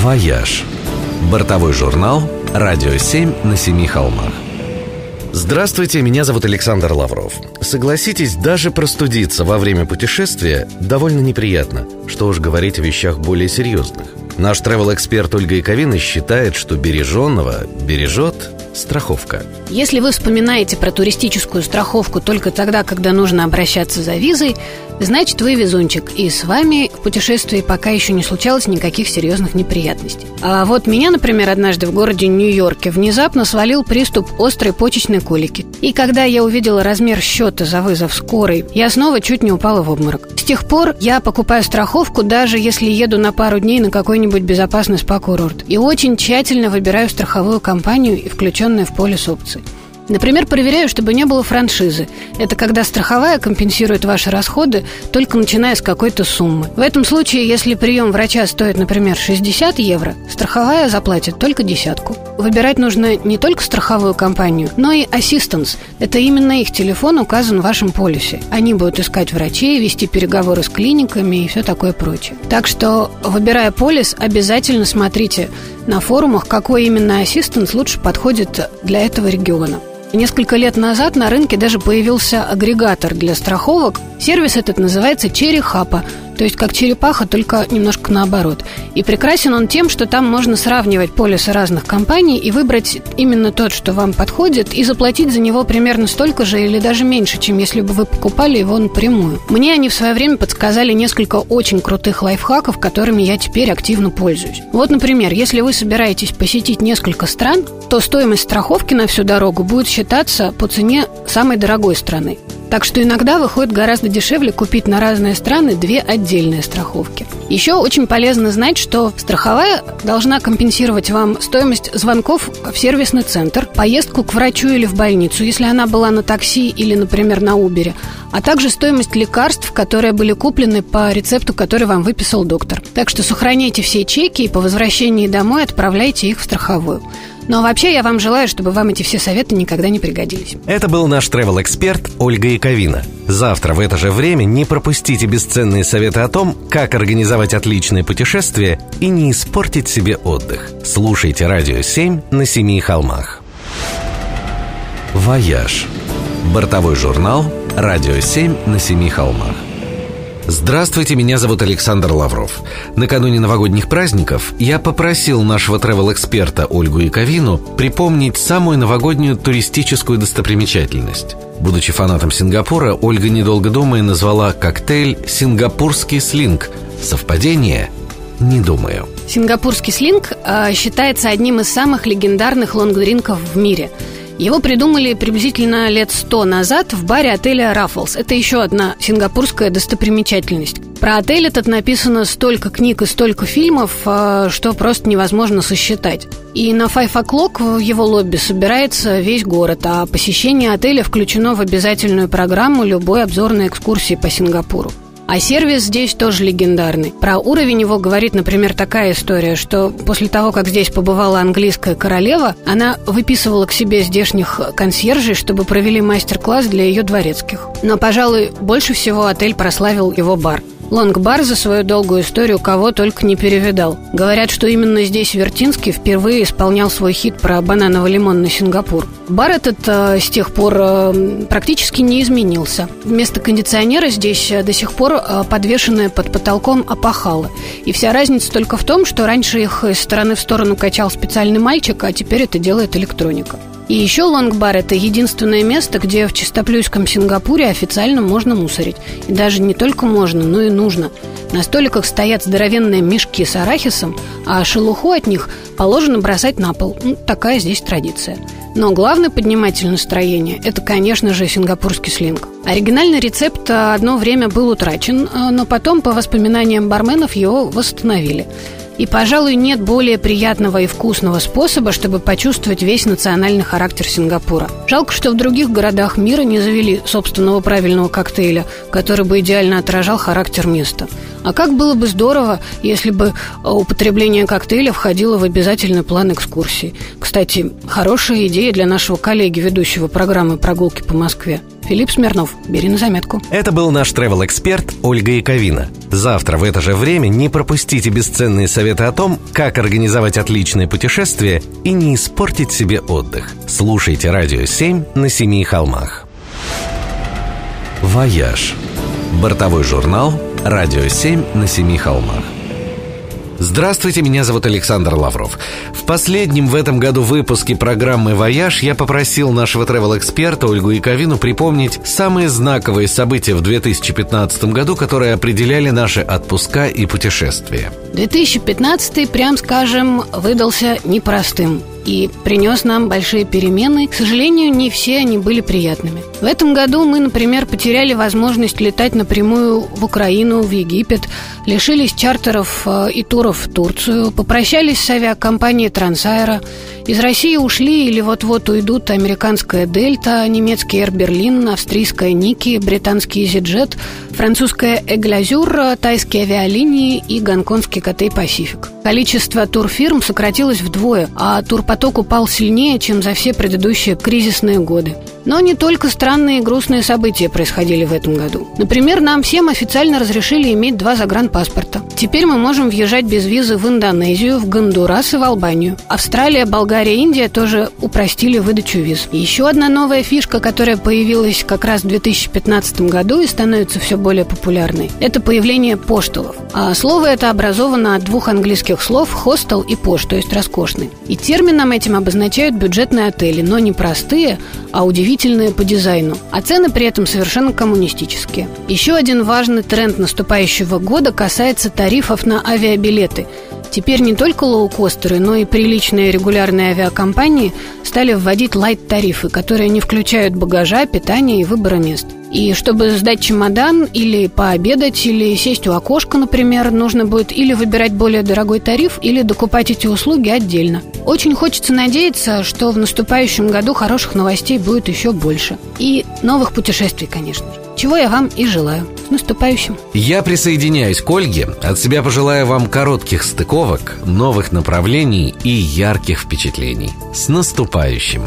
«Вояж». Бортовой журнал «Радио 7 на семи холмах». Здравствуйте, меня зовут Александр Лавров. Согласитесь, даже простудиться во время путешествия довольно неприятно. Что уж говорить о вещах более серьезных. Наш travel-эксперт Ольга Яковина считает, что береженного бережет страховка. Если вы вспоминаете про туристическую страховку только тогда, когда нужно обращаться за визой, значит вы везунчик, и с вами в путешествии пока еще не случалось никаких серьезных неприятностей. А вот меня, например, однажды в городе Нью-Йорке внезапно свалил приступ острой почечной колики. И когда я увидела размер счета за вызов скорой, я снова чуть не упала в обморок. С тех пор я покупаю страховку, даже если еду на пару дней на какой-нибудь безопасный спа-курорт. И очень тщательно выбираю страховую компанию и включенные в полис опции. Например, проверяю, чтобы не было франшизы. Это когда страховая компенсирует ваши расходы, только начиная с какой-то суммы. В этом случае, если прием врача стоит, например, 60 евро, страховая заплатит только десятку. Выбирать нужно не только страховую компанию, но и ассистенс. Это именно их телефон указан в вашем полисе. Они будут искать врачей, вести переговоры с клиниками и все такое прочее. Так что, выбирая полис, обязательно смотрите на форумах, какой именно ассистенс лучше подходит для этого региона. Несколько лет назад на рынке даже появился агрегатор для страховок. Сервис этот называется Черри Хапа, то есть как черепаха, только немножко наоборот. И прекрасен он тем, что там можно сравнивать полисы разных компаний и выбрать именно тот, что вам подходит, и заплатить за него примерно столько же или даже меньше, чем если бы вы покупали его напрямую. Мне они в свое время подсказали несколько очень крутых лайфхаков, которыми я теперь активно пользуюсь. Вот, например, если вы собираетесь посетить несколько стран, то стоимость страховки на всю дорогу будет считаться по цене самой дорогой страны. Так что иногда выходит гораздо дешевле купить на разные страны две отдельные страховки. Еще очень полезно знать, что страховая должна компенсировать вам стоимость звонков в сервисный центр, поездку к врачу или в больницу, если она была на такси или, например, на Убере, а также стоимость лекарств, которые были куплены по рецепту, который вам выписал доктор. Так что сохраняйте все чеки и по возвращении домой отправляйте их в страховую. Но вообще я вам желаю, чтобы вам эти все советы никогда не пригодились. Это был наш travel эксперт Ольга Яковина. Завтра в это же время не пропустите бесценные советы о том, как организовать отличное путешествие и не испортить себе отдых. Слушайте «Радио 7» на Семи холмах. «Вояж» – бортовой журнал «Радио 7» на Семи холмах. Здравствуйте, меня зовут Александр Лавров. Накануне новогодних праздников я попросил нашего travel-эксперта Ольгу Яковину припомнить самую новогоднюю туристическую достопримечательность. Будучи фанатом Сингапура, Ольга, недолго думая, назвала коктейль «Сингапурский слинг». Совпадение? Не думаю. Сингапурский слинг э, считается одним из самых легендарных лонгдринков в мире – его придумали приблизительно лет сто назад в баре отеля «Раффлс». Это еще одна сингапурская достопримечательность. Про отель этот написано столько книг и столько фильмов, а, что просто невозможно сосчитать. И на Five O'Clock в его лобби собирается весь город, а посещение отеля включено в обязательную программу любой обзорной экскурсии по Сингапуру. А сервис здесь тоже легендарный. Про уровень его говорит, например, такая история, что после того, как здесь побывала английская королева, она выписывала к себе здешних консьержей, чтобы провели мастер-класс для ее дворецких. Но, пожалуй, больше всего отель прославил его бар. Лонгбар за свою долгую историю кого только не перевидал. Говорят, что именно здесь Вертинский впервые исполнял свой хит про бананово-лимонный Сингапур. Бар этот э, с тех пор э, практически не изменился. Вместо кондиционера здесь э, до сих пор э, подвешенное под потолком опахало. И вся разница только в том, что раньше их из стороны в сторону качал специальный мальчик, а теперь это делает электроника. И еще Лонгбар – это единственное место, где в чистоплюйском Сингапуре официально можно мусорить. И даже не только можно, но и нужно. На столиках стоят здоровенные мешки с арахисом, а шелуху от них положено бросать на пол. Ну, такая здесь традиция. Но главный подниматель настроения – это, конечно же, сингапурский слинг. Оригинальный рецепт одно время был утрачен, но потом, по воспоминаниям барменов, его восстановили – и, пожалуй, нет более приятного и вкусного способа, чтобы почувствовать весь национальный характер Сингапура. Жалко, что в других городах мира не завели собственного правильного коктейля, который бы идеально отражал характер места. А как было бы здорово, если бы употребление коктейля входило в обязательный план экскурсии. Кстати, хорошая идея для нашего коллеги, ведущего программы «Прогулки по Москве». Филипп Смирнов. Бери на заметку. Это был наш travel-эксперт Ольга Яковина. Завтра в это же время не пропустите бесценные советы о том, как организовать отличное путешествие и не испортить себе отдых. Слушайте «Радио 7» на Семи холмах. «Вояж» – бортовой журнал «Радио 7» на Семи холмах. Здравствуйте, меня зовут Александр Лавров. В последнем в этом году выпуске программы «Вояж» я попросил нашего travel-эксперта Ольгу Яковину припомнить самые знаковые события в 2015 году, которые определяли наши отпуска и путешествия. 2015, прям скажем, выдался непростым и принес нам большие перемены. К сожалению, не все они были приятными. В этом году мы, например, потеряли возможность летать напрямую в Украину, в Египет, лишились чартеров э, и туров в Турцию, попрощались с авиакомпанией Трансайра, из России ушли или вот-вот уйдут американская Дельта, немецкий Air Berlin, австрийская Ники, британский EasyJet, французская Эглазюр, тайские авиалинии и гонконгский КТ Пасифик. Количество турфирм сократилось вдвое, а турпоток упал сильнее, чем за все предыдущие кризисные годы. Но не только странные и грустные события происходили в этом году. Например, нам всем официально разрешили иметь два загранпаспорта. Теперь мы можем въезжать без визы в Индонезию, в Гондурас и в Албанию. Австралия, Болгария и Индия тоже упростили выдачу виз. Еще одна новая фишка, которая появилась как раз в 2015 году и становится все более популярной, это появление поштулов. А слово это образовано от двух английских слов «хостел» и «пош», то есть «роскошный». И термином этим обозначают бюджетные отели, но не простые, а удивительные по дизайну. А цены при этом совершенно коммунистические. Еще один важный тренд наступающего года касается тарифов на авиабилеты – Теперь не только лоукостеры, но и приличные регулярные авиакомпании стали вводить лайт-тарифы, которые не включают багажа, питания и выбора мест. И чтобы сдать чемодан или пообедать, или сесть у окошка, например, нужно будет или выбирать более дорогой тариф, или докупать эти услуги отдельно. Очень хочется надеяться, что в наступающем году хороших новостей будет еще больше. И новых путешествий, конечно же. Чего я вам и желаю. С наступающим. Я присоединяюсь к Ольге. От себя пожелаю вам коротких стыковок, новых направлений и ярких впечатлений. С наступающим.